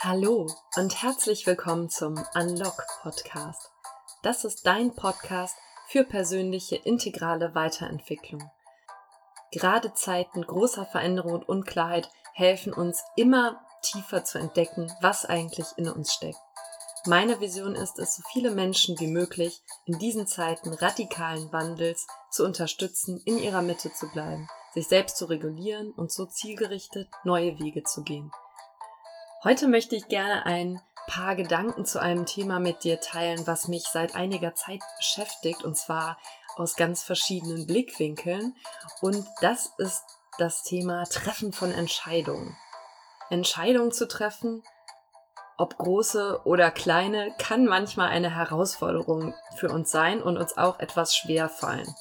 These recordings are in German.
Hallo und herzlich willkommen zum Unlock Podcast. Das ist dein Podcast für persönliche integrale Weiterentwicklung. Gerade Zeiten großer Veränderung und Unklarheit helfen uns immer tiefer zu entdecken, was eigentlich in uns steckt. Meine Vision ist es, so viele Menschen wie möglich in diesen Zeiten radikalen Wandels zu unterstützen, in ihrer Mitte zu bleiben, sich selbst zu regulieren und so zielgerichtet neue Wege zu gehen. Heute möchte ich gerne ein paar Gedanken zu einem Thema mit dir teilen, was mich seit einiger Zeit beschäftigt, und zwar aus ganz verschiedenen Blickwinkeln. Und das ist das Thema Treffen von Entscheidungen. Entscheidungen zu treffen, ob große oder kleine, kann manchmal eine Herausforderung für uns sein und uns auch etwas schwer fallen.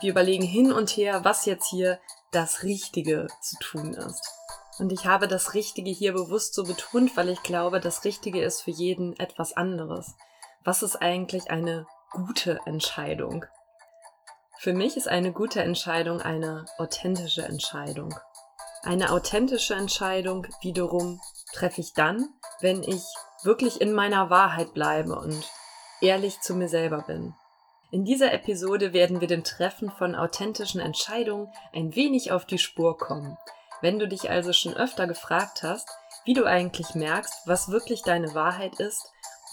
Wir überlegen hin und her, was jetzt hier das Richtige zu tun ist. Und ich habe das Richtige hier bewusst so betont, weil ich glaube, das Richtige ist für jeden etwas anderes. Was ist eigentlich eine gute Entscheidung? Für mich ist eine gute Entscheidung eine authentische Entscheidung. Eine authentische Entscheidung wiederum treffe ich dann, wenn ich wirklich in meiner Wahrheit bleibe und ehrlich zu mir selber bin. In dieser Episode werden wir dem Treffen von authentischen Entscheidungen ein wenig auf die Spur kommen. Wenn du dich also schon öfter gefragt hast, wie du eigentlich merkst, was wirklich deine Wahrheit ist,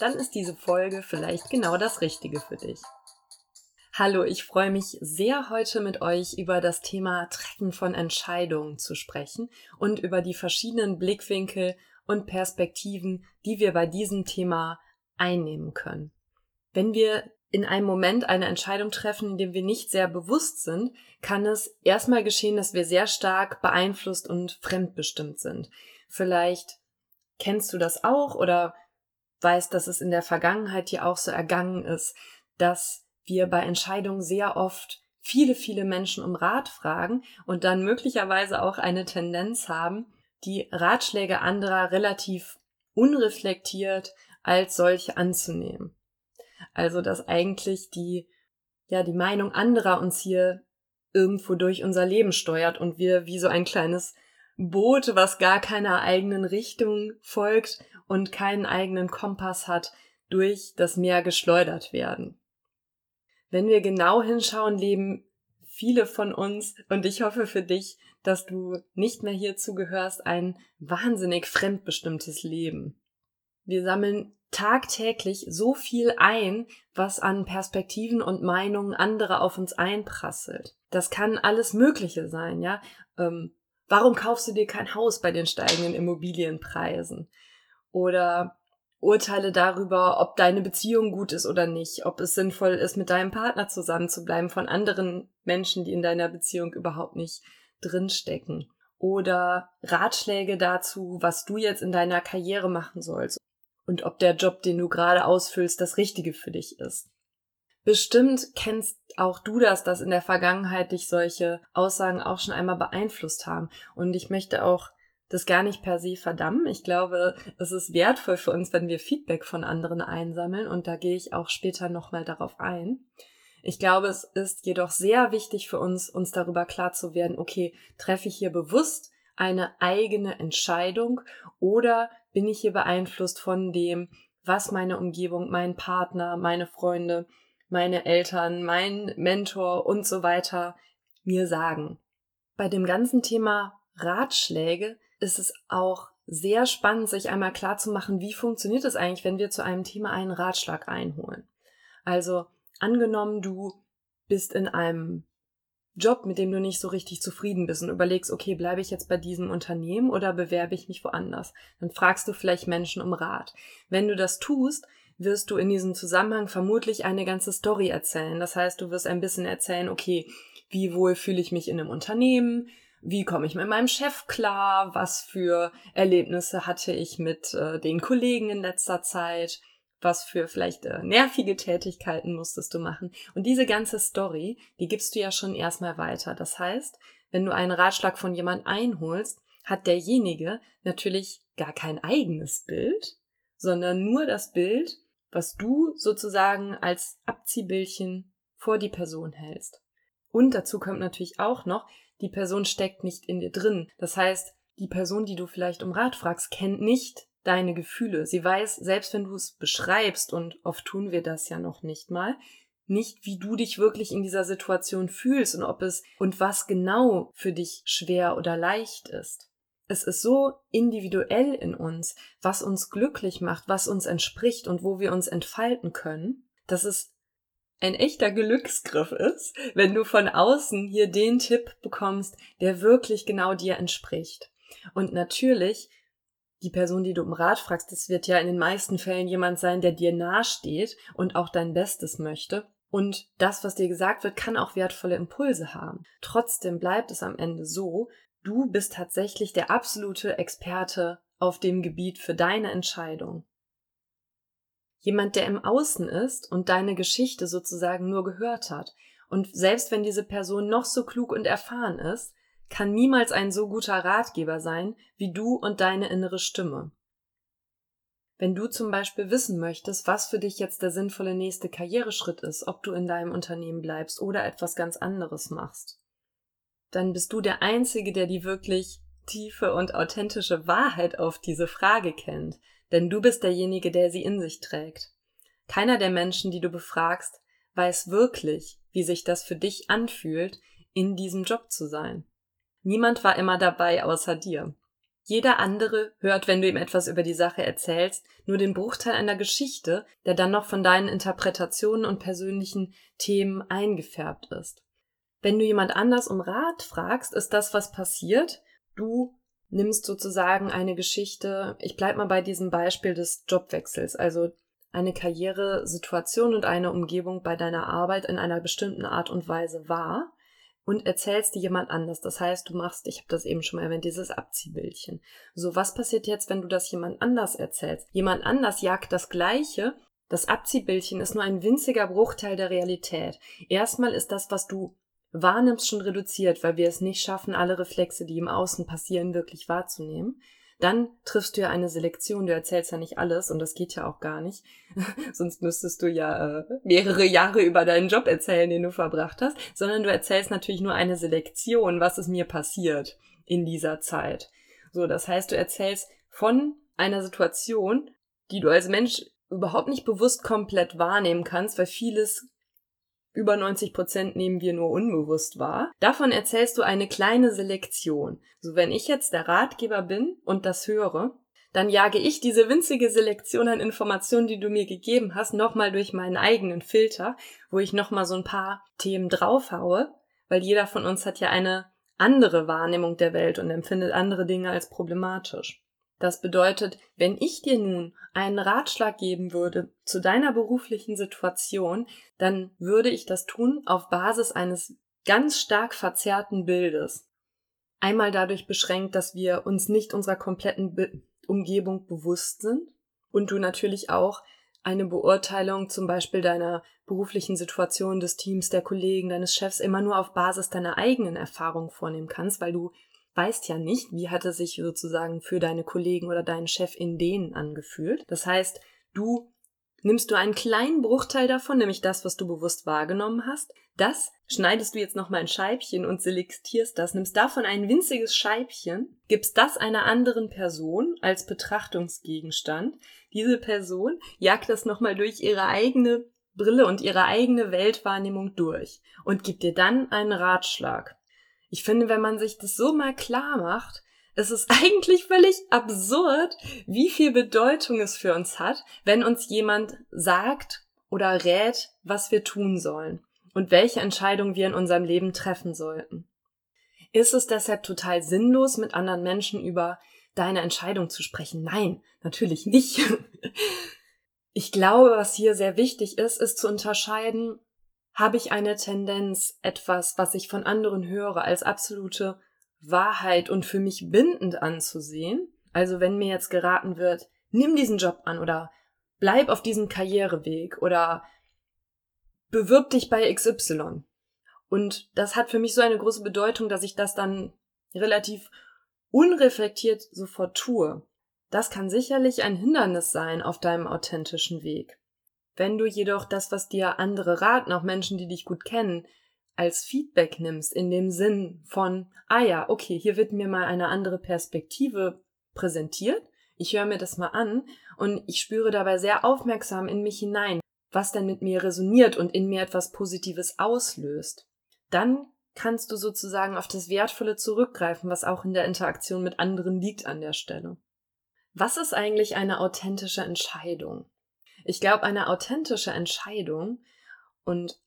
dann ist diese Folge vielleicht genau das Richtige für dich. Hallo, ich freue mich sehr, heute mit euch über das Thema Treffen von Entscheidungen zu sprechen und über die verschiedenen Blickwinkel und Perspektiven, die wir bei diesem Thema einnehmen können. Wenn wir in einem Moment eine Entscheidung treffen, in dem wir nicht sehr bewusst sind, kann es erstmal geschehen, dass wir sehr stark beeinflusst und fremdbestimmt sind. Vielleicht kennst du das auch oder weißt, dass es in der Vergangenheit dir auch so ergangen ist, dass wir bei Entscheidungen sehr oft viele, viele Menschen um Rat fragen und dann möglicherweise auch eine Tendenz haben, die Ratschläge anderer relativ unreflektiert als solche anzunehmen. Also, dass eigentlich die, ja, die Meinung anderer uns hier irgendwo durch unser Leben steuert und wir wie so ein kleines Boot, was gar keiner eigenen Richtung folgt und keinen eigenen Kompass hat, durch das Meer geschleudert werden. Wenn wir genau hinschauen, leben viele von uns, und ich hoffe für dich, dass du nicht mehr hierzu gehörst, ein wahnsinnig fremdbestimmtes Leben. Wir sammeln tagtäglich so viel ein, was an Perspektiven und Meinungen anderer auf uns einprasselt. Das kann alles Mögliche sein, ja. Ähm, warum kaufst du dir kein Haus bei den steigenden Immobilienpreisen? Oder Urteile darüber, ob deine Beziehung gut ist oder nicht, ob es sinnvoll ist, mit deinem Partner zusammen zu bleiben von anderen Menschen, die in deiner Beziehung überhaupt nicht drinstecken. Oder Ratschläge dazu, was du jetzt in deiner Karriere machen sollst und ob der Job, den du gerade ausfüllst, das Richtige für dich ist. Bestimmt kennst auch du das, dass in der Vergangenheit dich solche Aussagen auch schon einmal beeinflusst haben. Und ich möchte auch das gar nicht per se verdammen. Ich glaube, es ist wertvoll für uns, wenn wir Feedback von anderen einsammeln und da gehe ich auch später nochmal darauf ein. Ich glaube, es ist jedoch sehr wichtig für uns, uns darüber klar zu werden, okay, treffe ich hier bewusst eine eigene Entscheidung oder bin ich hier beeinflusst von dem, was meine Umgebung, mein Partner, meine Freunde, meine Eltern, mein Mentor und so weiter mir sagen. Bei dem ganzen Thema Ratschläge ist es auch sehr spannend, sich einmal klar zu machen, wie funktioniert es eigentlich, wenn wir zu einem Thema einen Ratschlag einholen. Also angenommen, du bist in einem Job, mit dem du nicht so richtig zufrieden bist und überlegst, okay, bleibe ich jetzt bei diesem Unternehmen oder bewerbe ich mich woanders? Dann fragst du vielleicht Menschen um Rat. Wenn du das tust, wirst du in diesem Zusammenhang vermutlich eine ganze Story erzählen. Das heißt, du wirst ein bisschen erzählen, okay, wie wohl fühle ich mich in einem Unternehmen? Wie komme ich mit meinem Chef klar? Was für Erlebnisse hatte ich mit äh, den Kollegen in letzter Zeit? Was für vielleicht äh, nervige Tätigkeiten musstest du machen. Und diese ganze Story, die gibst du ja schon erstmal weiter. Das heißt, wenn du einen Ratschlag von jemand einholst, hat derjenige natürlich gar kein eigenes Bild, sondern nur das Bild, was du sozusagen als Abziehbildchen vor die Person hältst. Und dazu kommt natürlich auch noch, die Person steckt nicht in dir drin. Das heißt, die Person, die du vielleicht um Rat fragst, kennt nicht deine Gefühle. Sie weiß, selbst wenn du es beschreibst, und oft tun wir das ja noch nicht mal, nicht, wie du dich wirklich in dieser Situation fühlst und ob es und was genau für dich schwer oder leicht ist. Es ist so individuell in uns, was uns glücklich macht, was uns entspricht und wo wir uns entfalten können, dass es ein echter Glücksgriff ist, wenn du von außen hier den Tipp bekommst, der wirklich genau dir entspricht. Und natürlich, die Person, die du um Rat fragst, das wird ja in den meisten Fällen jemand sein, der dir nahesteht und auch dein Bestes möchte. Und das, was dir gesagt wird, kann auch wertvolle Impulse haben. Trotzdem bleibt es am Ende so, du bist tatsächlich der absolute Experte auf dem Gebiet für deine Entscheidung. Jemand, der im Außen ist und deine Geschichte sozusagen nur gehört hat. Und selbst wenn diese Person noch so klug und erfahren ist, kann niemals ein so guter Ratgeber sein wie du und deine innere Stimme. Wenn du zum Beispiel wissen möchtest, was für dich jetzt der sinnvolle nächste Karriereschritt ist, ob du in deinem Unternehmen bleibst oder etwas ganz anderes machst, dann bist du der Einzige, der die wirklich tiefe und authentische Wahrheit auf diese Frage kennt, denn du bist derjenige, der sie in sich trägt. Keiner der Menschen, die du befragst, weiß wirklich, wie sich das für dich anfühlt, in diesem Job zu sein. Niemand war immer dabei außer dir. Jeder andere hört, wenn du ihm etwas über die Sache erzählst, nur den Bruchteil einer Geschichte, der dann noch von deinen Interpretationen und persönlichen Themen eingefärbt ist. Wenn du jemand anders um Rat fragst, ist das, was passiert. Du nimmst sozusagen eine Geschichte, ich bleib mal bei diesem Beispiel des Jobwechsels, also eine Karrieresituation und eine Umgebung bei deiner Arbeit in einer bestimmten Art und Weise wahr und erzählst dir jemand anders. Das heißt, du machst, ich habe das eben schon mal erwähnt, dieses Abziehbildchen. So, was passiert jetzt, wenn du das jemand anders erzählst? Jemand anders jagt das Gleiche. Das Abziehbildchen ist nur ein winziger Bruchteil der Realität. Erstmal ist das, was du wahrnimmst, schon reduziert, weil wir es nicht schaffen, alle Reflexe, die im Außen passieren, wirklich wahrzunehmen. Dann triffst du ja eine Selektion, du erzählst ja nicht alles und das geht ja auch gar nicht. Sonst müsstest du ja äh, mehrere Jahre über deinen Job erzählen, den du verbracht hast, sondern du erzählst natürlich nur eine Selektion, was ist mir passiert in dieser Zeit. So, das heißt, du erzählst von einer Situation, die du als Mensch überhaupt nicht bewusst komplett wahrnehmen kannst, weil vieles über 90 Prozent nehmen wir nur unbewusst wahr. Davon erzählst du eine kleine Selektion. So, wenn ich jetzt der Ratgeber bin und das höre, dann jage ich diese winzige Selektion an Informationen, die du mir gegeben hast, nochmal durch meinen eigenen Filter, wo ich nochmal so ein paar Themen draufhaue, weil jeder von uns hat ja eine andere Wahrnehmung der Welt und empfindet andere Dinge als problematisch. Das bedeutet, wenn ich dir nun einen Ratschlag geben würde zu deiner beruflichen Situation, dann würde ich das tun auf Basis eines ganz stark verzerrten Bildes. Einmal dadurch beschränkt, dass wir uns nicht unserer kompletten Be Umgebung bewusst sind und du natürlich auch eine Beurteilung zum Beispiel deiner beruflichen Situation, des Teams, der Kollegen, deines Chefs immer nur auf Basis deiner eigenen Erfahrung vornehmen kannst, weil du weißt ja nicht, wie hat es sich sozusagen für deine Kollegen oder deinen Chef in denen angefühlt. Das heißt, du nimmst du einen kleinen Bruchteil davon, nämlich das, was du bewusst wahrgenommen hast. Das schneidest du jetzt nochmal in Scheibchen und selektierst das, nimmst davon ein winziges Scheibchen, gibst das einer anderen Person als Betrachtungsgegenstand. Diese Person jagt das nochmal durch ihre eigene Brille und ihre eigene Weltwahrnehmung durch und gibt dir dann einen Ratschlag. Ich finde, wenn man sich das so mal klar macht, es ist eigentlich völlig absurd, wie viel Bedeutung es für uns hat, wenn uns jemand sagt oder rät, was wir tun sollen und welche Entscheidung wir in unserem Leben treffen sollten. Ist es deshalb total sinnlos, mit anderen Menschen über deine Entscheidung zu sprechen? Nein, natürlich nicht. Ich glaube, was hier sehr wichtig ist, ist zu unterscheiden, habe ich eine Tendenz, etwas, was ich von anderen höre, als absolute Wahrheit und für mich bindend anzusehen. Also wenn mir jetzt geraten wird, nimm diesen Job an oder bleib auf diesem Karriereweg oder bewirb dich bei XY. Und das hat für mich so eine große Bedeutung, dass ich das dann relativ unreflektiert sofort tue. Das kann sicherlich ein Hindernis sein auf deinem authentischen Weg. Wenn du jedoch das, was dir andere raten, auch Menschen, die dich gut kennen, als Feedback nimmst, in dem Sinn von, ah ja, okay, hier wird mir mal eine andere Perspektive präsentiert, ich höre mir das mal an und ich spüre dabei sehr aufmerksam in mich hinein, was denn mit mir resoniert und in mir etwas Positives auslöst. Dann kannst du sozusagen auf das Wertvolle zurückgreifen, was auch in der Interaktion mit anderen liegt an der Stelle. Was ist eigentlich eine authentische Entscheidung? Ich glaube, eine authentische Entscheidung und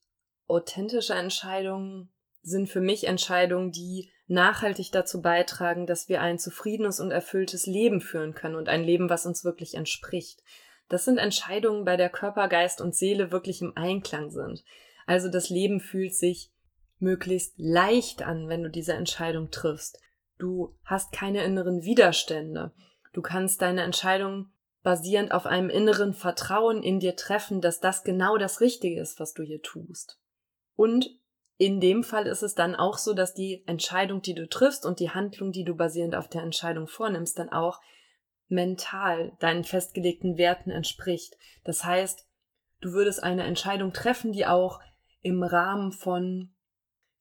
authentische Entscheidungen sind für mich Entscheidungen, die nachhaltig dazu beitragen, dass wir ein zufriedenes und erfülltes Leben führen können und ein Leben, was uns wirklich entspricht. Das sind Entscheidungen, bei der Körper, Geist und Seele wirklich im Einklang sind. Also das Leben fühlt sich möglichst leicht an, wenn du diese Entscheidung triffst. Du hast keine inneren Widerstände. Du kannst deine Entscheidung basierend auf einem inneren Vertrauen in dir treffen, dass das genau das Richtige ist, was du hier tust. Und in dem Fall ist es dann auch so, dass die Entscheidung, die du triffst und die Handlung, die du basierend auf der Entscheidung vornimmst, dann auch mental deinen festgelegten Werten entspricht. Das heißt, du würdest eine Entscheidung treffen, die auch im Rahmen von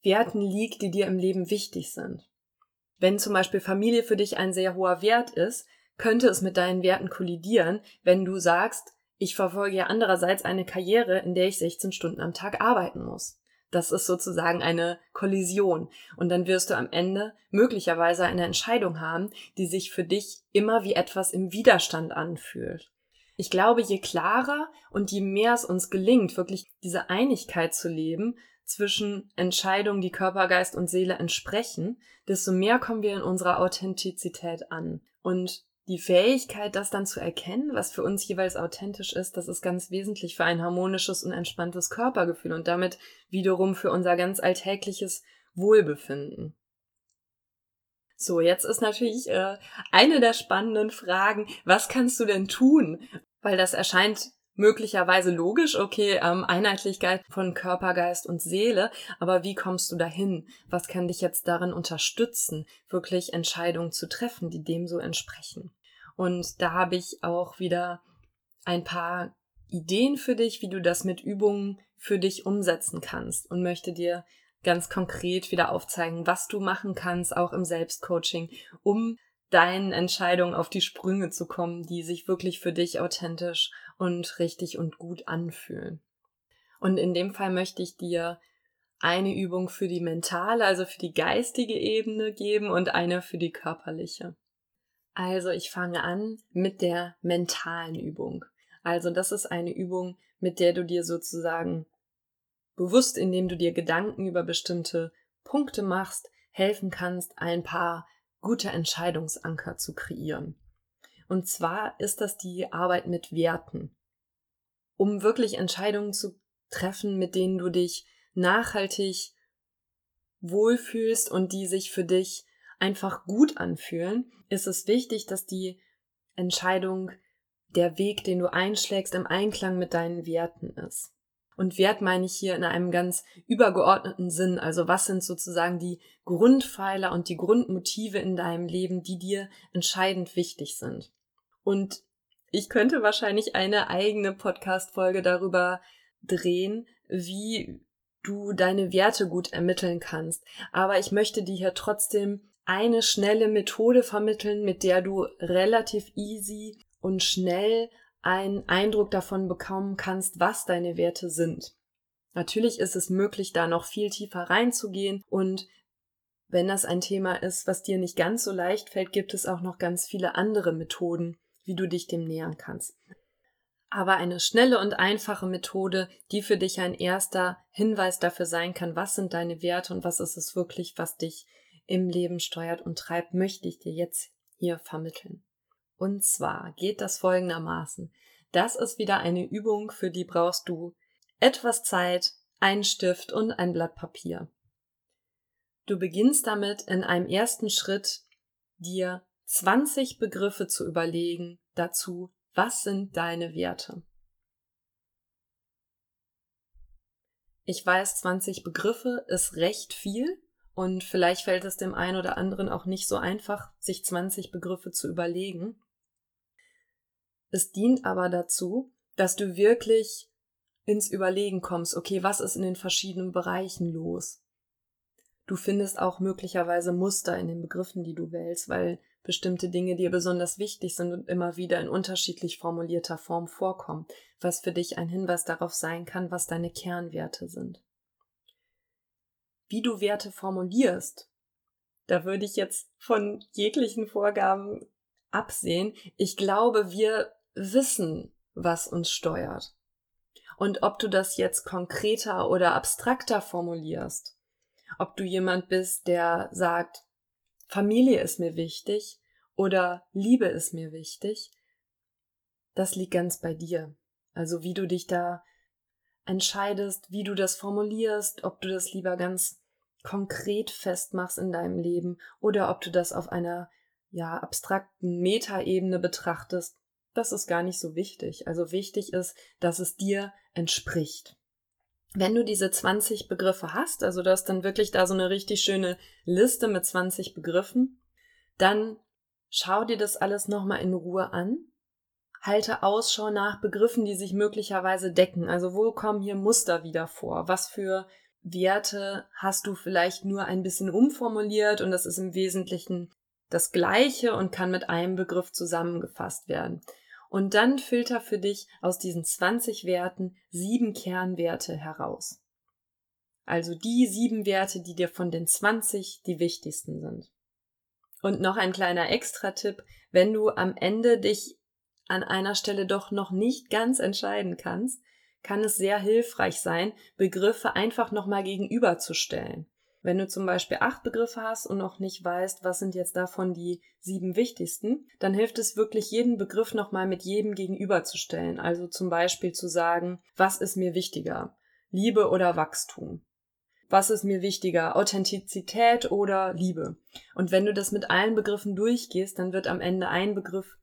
Werten liegt, die dir im Leben wichtig sind. Wenn zum Beispiel Familie für dich ein sehr hoher Wert ist, könnte es mit deinen Werten kollidieren, wenn du sagst, ich verfolge ja andererseits eine Karriere, in der ich 16 Stunden am Tag arbeiten muss. Das ist sozusagen eine Kollision. Und dann wirst du am Ende möglicherweise eine Entscheidung haben, die sich für dich immer wie etwas im Widerstand anfühlt. Ich glaube, je klarer und je mehr es uns gelingt, wirklich diese Einigkeit zu leben zwischen Entscheidungen, die Körper, Geist und Seele entsprechen, desto mehr kommen wir in unserer Authentizität an. Und die Fähigkeit, das dann zu erkennen, was für uns jeweils authentisch ist, das ist ganz wesentlich für ein harmonisches und entspanntes Körpergefühl und damit wiederum für unser ganz alltägliches Wohlbefinden. So, jetzt ist natürlich äh, eine der spannenden Fragen, was kannst du denn tun? Weil das erscheint möglicherweise logisch, okay, ähm, Einheitlichkeit von Körper, Geist und Seele, aber wie kommst du dahin? Was kann dich jetzt darin unterstützen, wirklich Entscheidungen zu treffen, die dem so entsprechen? Und da habe ich auch wieder ein paar Ideen für dich, wie du das mit Übungen für dich umsetzen kannst und möchte dir ganz konkret wieder aufzeigen, was du machen kannst, auch im Selbstcoaching, um deinen Entscheidungen auf die Sprünge zu kommen, die sich wirklich für dich authentisch und richtig und gut anfühlen. Und in dem Fall möchte ich dir eine Übung für die mentale, also für die geistige Ebene geben und eine für die körperliche. Also ich fange an mit der mentalen Übung. Also das ist eine Übung, mit der du dir sozusagen bewusst, indem du dir Gedanken über bestimmte Punkte machst, helfen kannst, ein paar gute Entscheidungsanker zu kreieren. Und zwar ist das die Arbeit mit Werten. Um wirklich Entscheidungen zu treffen, mit denen du dich nachhaltig wohlfühlst und die sich für dich einfach gut anfühlen, ist es wichtig, dass die Entscheidung, der Weg, den du einschlägst, im Einklang mit deinen Werten ist. Und Wert meine ich hier in einem ganz übergeordneten Sinn. Also was sind sozusagen die Grundpfeiler und die Grundmotive in deinem Leben, die dir entscheidend wichtig sind. Und ich könnte wahrscheinlich eine eigene Podcast-Folge darüber drehen, wie du deine Werte gut ermitteln kannst. Aber ich möchte dir hier trotzdem eine schnelle Methode vermitteln, mit der du relativ easy und schnell einen Eindruck davon bekommen kannst, was deine Werte sind. Natürlich ist es möglich, da noch viel tiefer reinzugehen und wenn das ein Thema ist, was dir nicht ganz so leicht fällt, gibt es auch noch ganz viele andere Methoden, wie du dich dem nähern kannst. Aber eine schnelle und einfache Methode, die für dich ein erster Hinweis dafür sein kann, was sind deine Werte und was ist es wirklich, was dich im Leben steuert und treibt, möchte ich dir jetzt hier vermitteln. Und zwar geht das folgendermaßen. Das ist wieder eine Übung, für die brauchst du etwas Zeit, einen Stift und ein Blatt Papier. Du beginnst damit in einem ersten Schritt dir 20 Begriffe zu überlegen dazu, was sind deine Werte. Ich weiß, 20 Begriffe ist recht viel, und vielleicht fällt es dem einen oder anderen auch nicht so einfach, sich 20 Begriffe zu überlegen. Es dient aber dazu, dass du wirklich ins Überlegen kommst, okay, was ist in den verschiedenen Bereichen los? Du findest auch möglicherweise Muster in den Begriffen, die du wählst, weil bestimmte Dinge dir besonders wichtig sind und immer wieder in unterschiedlich formulierter Form vorkommen, was für dich ein Hinweis darauf sein kann, was deine Kernwerte sind. Wie du Werte formulierst, da würde ich jetzt von jeglichen Vorgaben absehen. Ich glaube, wir wissen, was uns steuert. Und ob du das jetzt konkreter oder abstrakter formulierst, ob du jemand bist, der sagt, Familie ist mir wichtig oder Liebe ist mir wichtig, das liegt ganz bei dir. Also wie du dich da entscheidest, wie du das formulierst, ob du das lieber ganz konkret festmachst in deinem Leben oder ob du das auf einer ja abstrakten Metaebene betrachtest, das ist gar nicht so wichtig. Also wichtig ist, dass es dir entspricht wenn du diese 20 Begriffe hast, also du hast dann wirklich da so eine richtig schöne Liste mit 20 Begriffen, dann schau dir das alles nochmal in Ruhe an. Halte Ausschau nach Begriffen, die sich möglicherweise decken. Also wo kommen hier Muster wieder vor? Was für Werte hast du vielleicht nur ein bisschen umformuliert und das ist im Wesentlichen das Gleiche und kann mit einem Begriff zusammengefasst werden. Und dann filter für dich aus diesen 20 Werten sieben Kernwerte heraus. Also die sieben Werte, die dir von den 20 die wichtigsten sind. Und noch ein kleiner Extra-Tipp, wenn du am Ende dich an einer Stelle doch noch nicht ganz entscheiden kannst, kann es sehr hilfreich sein, Begriffe einfach nochmal gegenüberzustellen. Wenn du zum Beispiel acht Begriffe hast und noch nicht weißt, was sind jetzt davon die sieben wichtigsten, dann hilft es wirklich, jeden Begriff nochmal mit jedem gegenüberzustellen. Also zum Beispiel zu sagen, was ist mir wichtiger? Liebe oder Wachstum? Was ist mir wichtiger? Authentizität oder Liebe? Und wenn du das mit allen Begriffen durchgehst, dann wird am Ende ein Begriff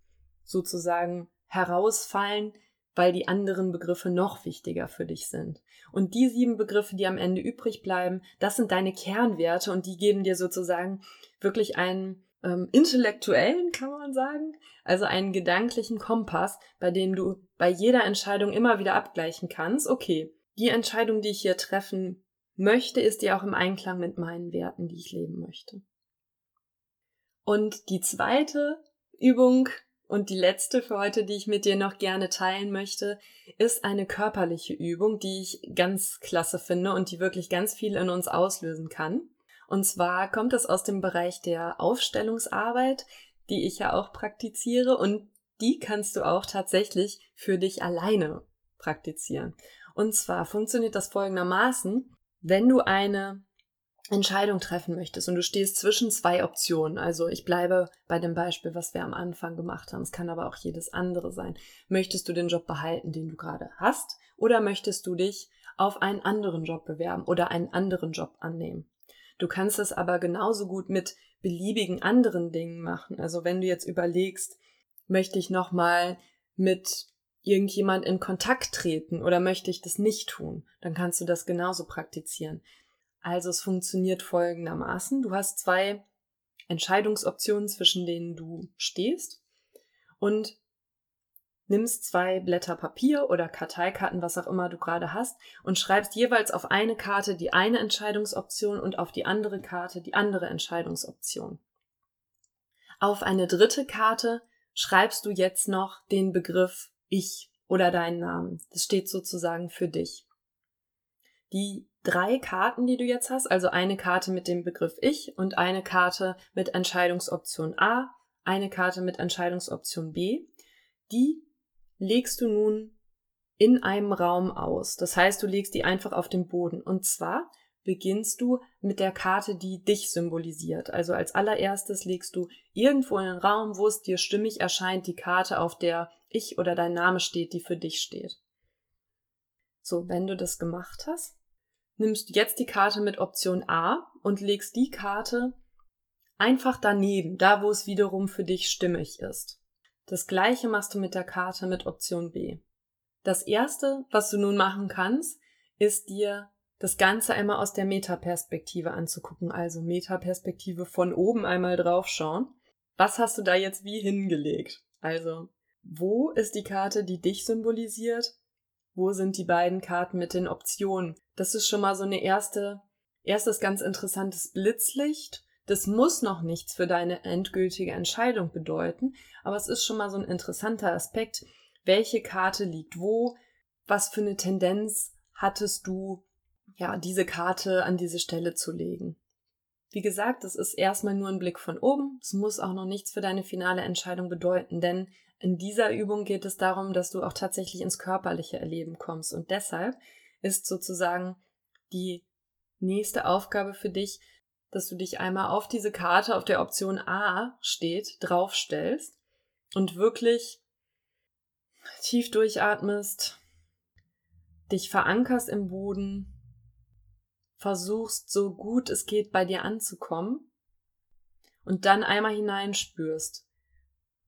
sozusagen herausfallen, weil die anderen Begriffe noch wichtiger für dich sind. Und die sieben Begriffe, die am Ende übrig bleiben, das sind deine Kernwerte und die geben dir sozusagen wirklich einen ähm, intellektuellen, kann man sagen, also einen gedanklichen Kompass, bei dem du bei jeder Entscheidung immer wieder abgleichen kannst, okay, die Entscheidung, die ich hier treffen möchte, ist die auch im Einklang mit meinen Werten, die ich leben möchte. Und die zweite Übung, und die letzte für heute, die ich mit dir noch gerne teilen möchte, ist eine körperliche Übung, die ich ganz klasse finde und die wirklich ganz viel in uns auslösen kann. Und zwar kommt es aus dem Bereich der Aufstellungsarbeit, die ich ja auch praktiziere und die kannst du auch tatsächlich für dich alleine praktizieren. Und zwar funktioniert das folgendermaßen, wenn du eine Entscheidung treffen möchtest und du stehst zwischen zwei Optionen, also ich bleibe bei dem Beispiel, was wir am Anfang gemacht haben, es kann aber auch jedes andere sein. Möchtest du den Job behalten, den du gerade hast, oder möchtest du dich auf einen anderen Job bewerben oder einen anderen Job annehmen? Du kannst es aber genauso gut mit beliebigen anderen Dingen machen. Also wenn du jetzt überlegst, möchte ich nochmal mit irgendjemand in Kontakt treten oder möchte ich das nicht tun, dann kannst du das genauso praktizieren. Also es funktioniert folgendermaßen. Du hast zwei Entscheidungsoptionen, zwischen denen du stehst und nimmst zwei Blätter Papier oder Karteikarten, was auch immer du gerade hast, und schreibst jeweils auf eine Karte die eine Entscheidungsoption und auf die andere Karte die andere Entscheidungsoption. Auf eine dritte Karte schreibst du jetzt noch den Begriff ich oder deinen Namen. Das steht sozusagen für dich. Die drei Karten, die du jetzt hast, also eine Karte mit dem Begriff Ich und eine Karte mit Entscheidungsoption A, eine Karte mit Entscheidungsoption B, die legst du nun in einem Raum aus. Das heißt, du legst die einfach auf den Boden. Und zwar beginnst du mit der Karte, die dich symbolisiert. Also als allererstes legst du irgendwo in den Raum, wo es dir stimmig erscheint, die Karte, auf der ich oder dein Name steht, die für dich steht. So, wenn du das gemacht hast, nimmst jetzt die Karte mit Option A und legst die Karte einfach daneben, da wo es wiederum für dich stimmig ist. Das gleiche machst du mit der Karte mit Option B. Das erste, was du nun machen kannst, ist dir das Ganze einmal aus der Metaperspektive anzugucken, also Metaperspektive von oben einmal draufschauen. Was hast du da jetzt wie hingelegt? Also, wo ist die Karte, die dich symbolisiert? Wo sind die beiden Karten mit den Optionen? Das ist schon mal so eine erste, erstes ganz interessantes Blitzlicht. Das muss noch nichts für deine endgültige Entscheidung bedeuten, aber es ist schon mal so ein interessanter Aspekt. Welche Karte liegt wo? Was für eine Tendenz hattest du, ja, diese Karte an diese Stelle zu legen? Wie gesagt, es ist erstmal nur ein Blick von oben. Es muss auch noch nichts für deine finale Entscheidung bedeuten, denn in dieser Übung geht es darum, dass du auch tatsächlich ins körperliche Erleben kommst. Und deshalb ist sozusagen die nächste Aufgabe für dich, dass du dich einmal auf diese Karte, auf der Option A steht, draufstellst und wirklich tief durchatmest, dich verankerst im Boden versuchst, so gut es geht, bei dir anzukommen und dann einmal hineinspürst.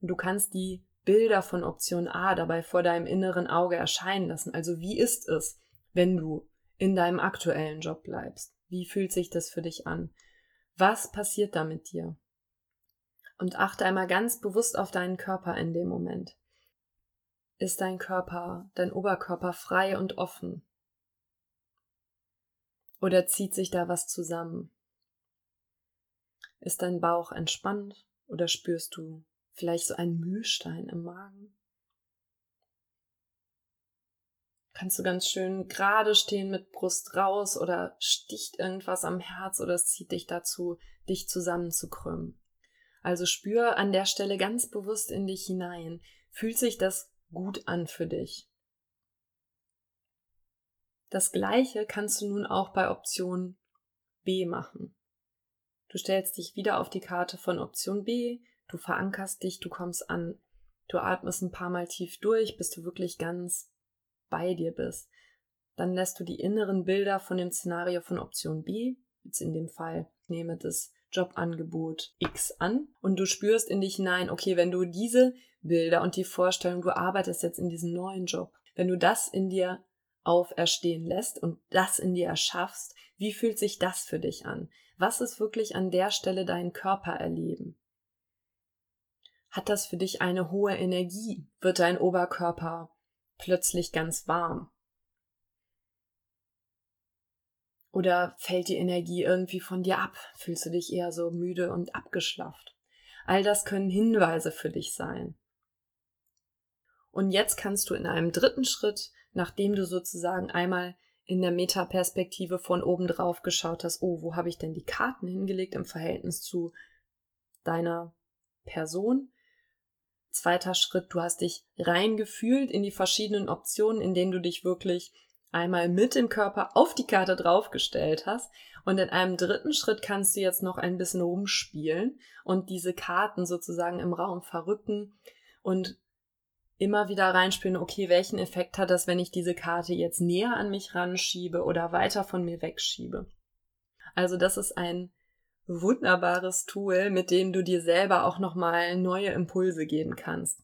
Du kannst die Bilder von Option A dabei vor deinem inneren Auge erscheinen lassen. Also wie ist es, wenn du in deinem aktuellen Job bleibst? Wie fühlt sich das für dich an? Was passiert da mit dir? Und achte einmal ganz bewusst auf deinen Körper in dem Moment. Ist dein Körper, dein Oberkörper frei und offen? Oder zieht sich da was zusammen? Ist dein Bauch entspannt oder spürst du vielleicht so einen Mühlstein im Magen? Kannst du ganz schön gerade stehen mit Brust raus oder sticht irgendwas am Herz oder es zieht dich dazu, dich zusammenzukrümmen? Also spür an der Stelle ganz bewusst in dich hinein. Fühlt sich das gut an für dich? Das gleiche kannst du nun auch bei Option B machen. Du stellst dich wieder auf die Karte von Option B, du verankerst dich, du kommst an, du atmest ein paar Mal tief durch, bis du wirklich ganz bei dir bist. Dann lässt du die inneren Bilder von dem Szenario von Option B, jetzt in dem Fall nehme das Jobangebot X an und du spürst in dich hinein, okay, wenn du diese Bilder und die Vorstellung, du arbeitest jetzt in diesem neuen Job, wenn du das in dir auferstehen lässt und das in dir erschaffst, wie fühlt sich das für dich an? Was ist wirklich an der Stelle dein Körper erleben? Hat das für dich eine hohe Energie? Wird dein Oberkörper plötzlich ganz warm? Oder fällt die Energie irgendwie von dir ab? Fühlst du dich eher so müde und abgeschlafft? All das können Hinweise für dich sein. Und jetzt kannst du in einem dritten Schritt nachdem du sozusagen einmal in der Metaperspektive von oben drauf geschaut hast, oh, wo habe ich denn die Karten hingelegt im Verhältnis zu deiner Person? Zweiter Schritt, du hast dich reingefühlt in die verschiedenen Optionen, in denen du dich wirklich einmal mit dem Körper auf die Karte draufgestellt hast. Und in einem dritten Schritt kannst du jetzt noch ein bisschen rumspielen und diese Karten sozusagen im Raum verrücken und immer wieder reinspielen, okay, welchen Effekt hat das, wenn ich diese Karte jetzt näher an mich ranschiebe oder weiter von mir wegschiebe. Also das ist ein wunderbares Tool, mit dem du dir selber auch nochmal neue Impulse geben kannst.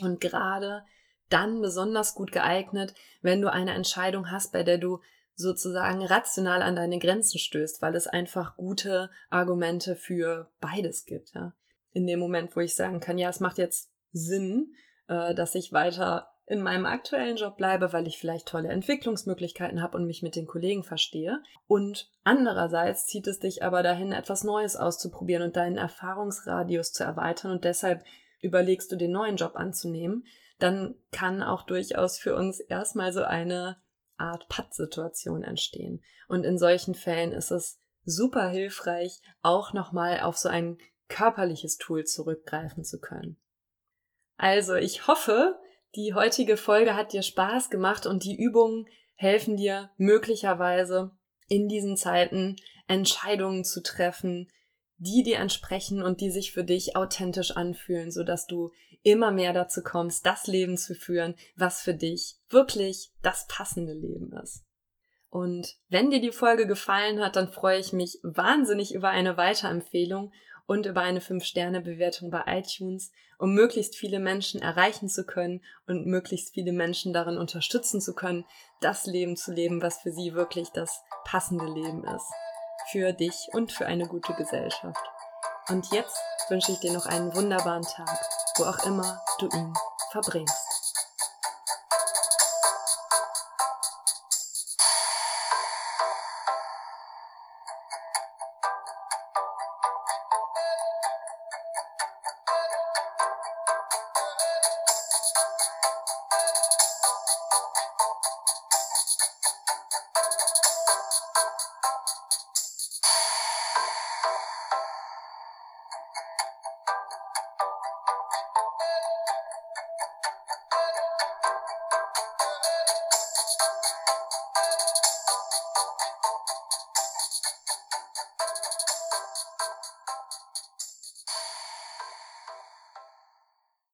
Und gerade dann besonders gut geeignet, wenn du eine Entscheidung hast, bei der du sozusagen rational an deine Grenzen stößt, weil es einfach gute Argumente für beides gibt. Ja? In dem Moment, wo ich sagen kann, ja, es macht jetzt Sinn, äh, dass ich weiter in meinem aktuellen Job bleibe, weil ich vielleicht tolle Entwicklungsmöglichkeiten habe und mich mit den Kollegen verstehe. Und andererseits zieht es dich aber dahin, etwas Neues auszuprobieren und deinen Erfahrungsradius zu erweitern und deshalb überlegst du, den neuen Job anzunehmen, dann kann auch durchaus für uns erstmal so eine Art Pattsituation entstehen. Und in solchen Fällen ist es super hilfreich, auch nochmal auf so ein körperliches Tool zurückgreifen zu können. Also, ich hoffe, die heutige Folge hat dir Spaß gemacht und die Übungen helfen dir möglicherweise in diesen Zeiten Entscheidungen zu treffen, die dir entsprechen und die sich für dich authentisch anfühlen, so dass du immer mehr dazu kommst, das Leben zu führen, was für dich wirklich das passende Leben ist. Und wenn dir die Folge gefallen hat, dann freue ich mich wahnsinnig über eine Weiterempfehlung und über eine 5-Sterne-Bewertung bei iTunes, um möglichst viele Menschen erreichen zu können und möglichst viele Menschen darin unterstützen zu können, das Leben zu leben, was für sie wirklich das passende Leben ist. Für dich und für eine gute Gesellschaft. Und jetzt wünsche ich dir noch einen wunderbaren Tag, wo auch immer du ihn verbringst.